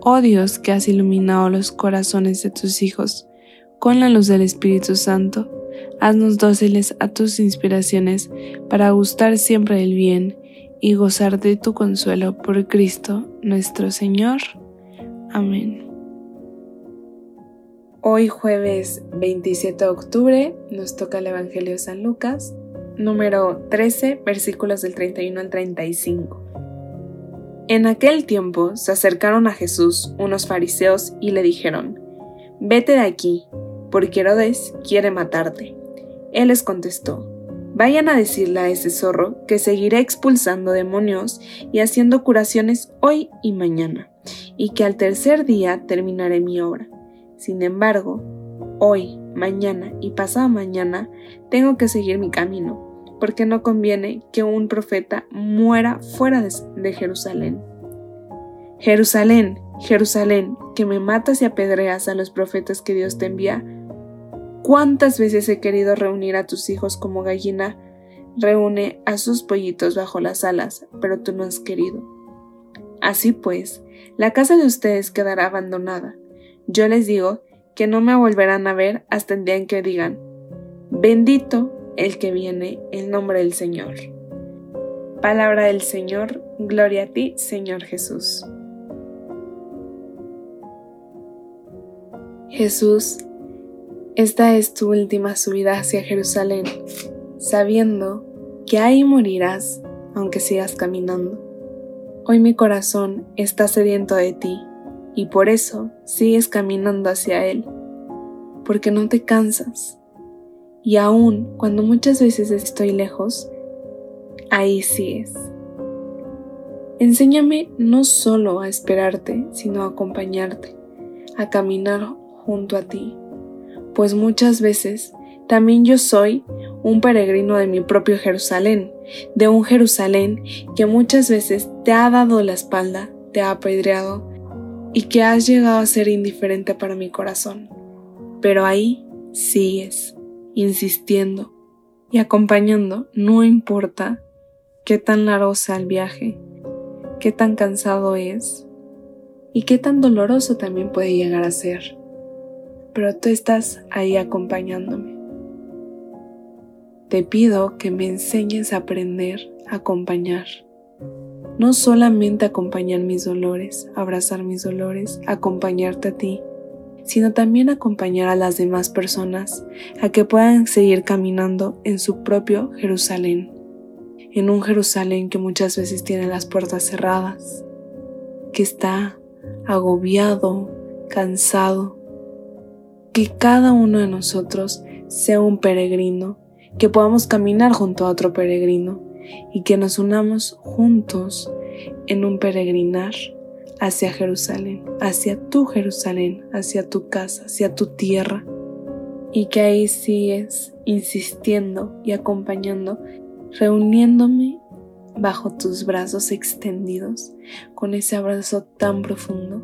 Oh Dios que has iluminado los corazones de tus hijos con la luz del Espíritu Santo, haznos dóciles a tus inspiraciones para gustar siempre del bien y gozar de tu consuelo por Cristo nuestro Señor. Amén. Hoy jueves 27 de octubre nos toca el Evangelio de San Lucas, número 13, versículos del 31 al 35. En aquel tiempo se acercaron a Jesús unos fariseos y le dijeron, Vete de aquí, porque Herodes quiere matarte. Él les contestó, Vayan a decirle a ese zorro que seguiré expulsando demonios y haciendo curaciones hoy y mañana, y que al tercer día terminaré mi obra. Sin embargo, hoy, mañana y pasado mañana tengo que seguir mi camino porque no conviene que un profeta muera fuera de, Jerusalén. Jerusalén, Jerusalén, que me matas y apedreas a los profetas que Dios te envía. ¿Cuántas veces he querido reunir a tus hijos como gallina reúne a sus pollitos bajo las alas, pero tú no has querido? Así pues, la casa de ustedes quedará abandonada. Yo les digo que no me volverán a ver hasta el día en que digan, bendito el que viene el nombre del Señor. Palabra del Señor, gloria a ti, Señor Jesús. Jesús, esta es tu última subida hacia Jerusalén, sabiendo que ahí morirás aunque sigas caminando. Hoy mi corazón está sediento de ti y por eso sigues caminando hacia Él, porque no te cansas y aún cuando muchas veces estoy lejos, ahí sigues. Enséñame no solo a esperarte, sino a acompañarte, a caminar junto a ti, pues muchas veces también yo soy un peregrino de mi propio Jerusalén, de un Jerusalén que muchas veces te ha dado la espalda, te ha apedreado y que has llegado a ser indiferente para mi corazón. Pero ahí sigues insistiendo y acompañando, no importa qué tan largo sea el viaje, qué tan cansado es y qué tan doloroso también puede llegar a ser. Pero tú estás ahí acompañándome. Te pido que me enseñes a aprender a acompañar. No solamente acompañar mis dolores, abrazar mis dolores, acompañarte a ti, sino también acompañar a las demás personas a que puedan seguir caminando en su propio Jerusalén, en un Jerusalén que muchas veces tiene las puertas cerradas, que está agobiado, cansado, que cada uno de nosotros sea un peregrino, que podamos caminar junto a otro peregrino y que nos unamos juntos en un peregrinar hacia Jerusalén, hacia tu Jerusalén, hacia tu casa, hacia tu tierra. Y que ahí sigues insistiendo y acompañando, reuniéndome bajo tus brazos extendidos, con ese abrazo tan profundo.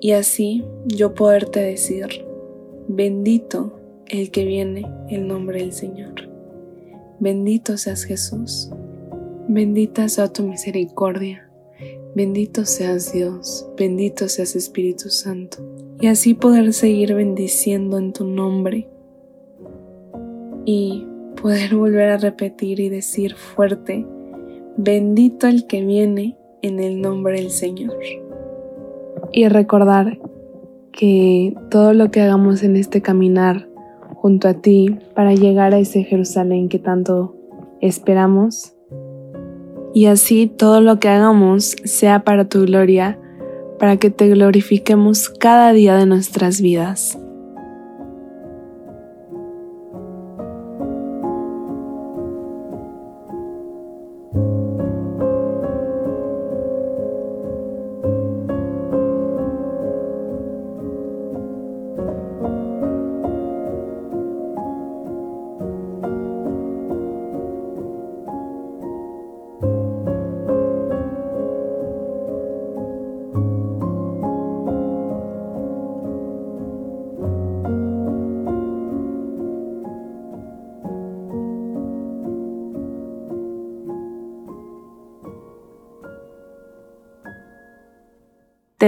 Y así yo poderte decir, bendito el que viene el nombre del Señor. Bendito seas Jesús, bendita sea tu misericordia Bendito seas Dios, bendito seas Espíritu Santo, y así poder seguir bendiciendo en tu nombre y poder volver a repetir y decir fuerte, bendito el que viene en el nombre del Señor. Y recordar que todo lo que hagamos en este caminar junto a ti para llegar a ese Jerusalén que tanto esperamos, y así todo lo que hagamos sea para tu gloria, para que te glorifiquemos cada día de nuestras vidas.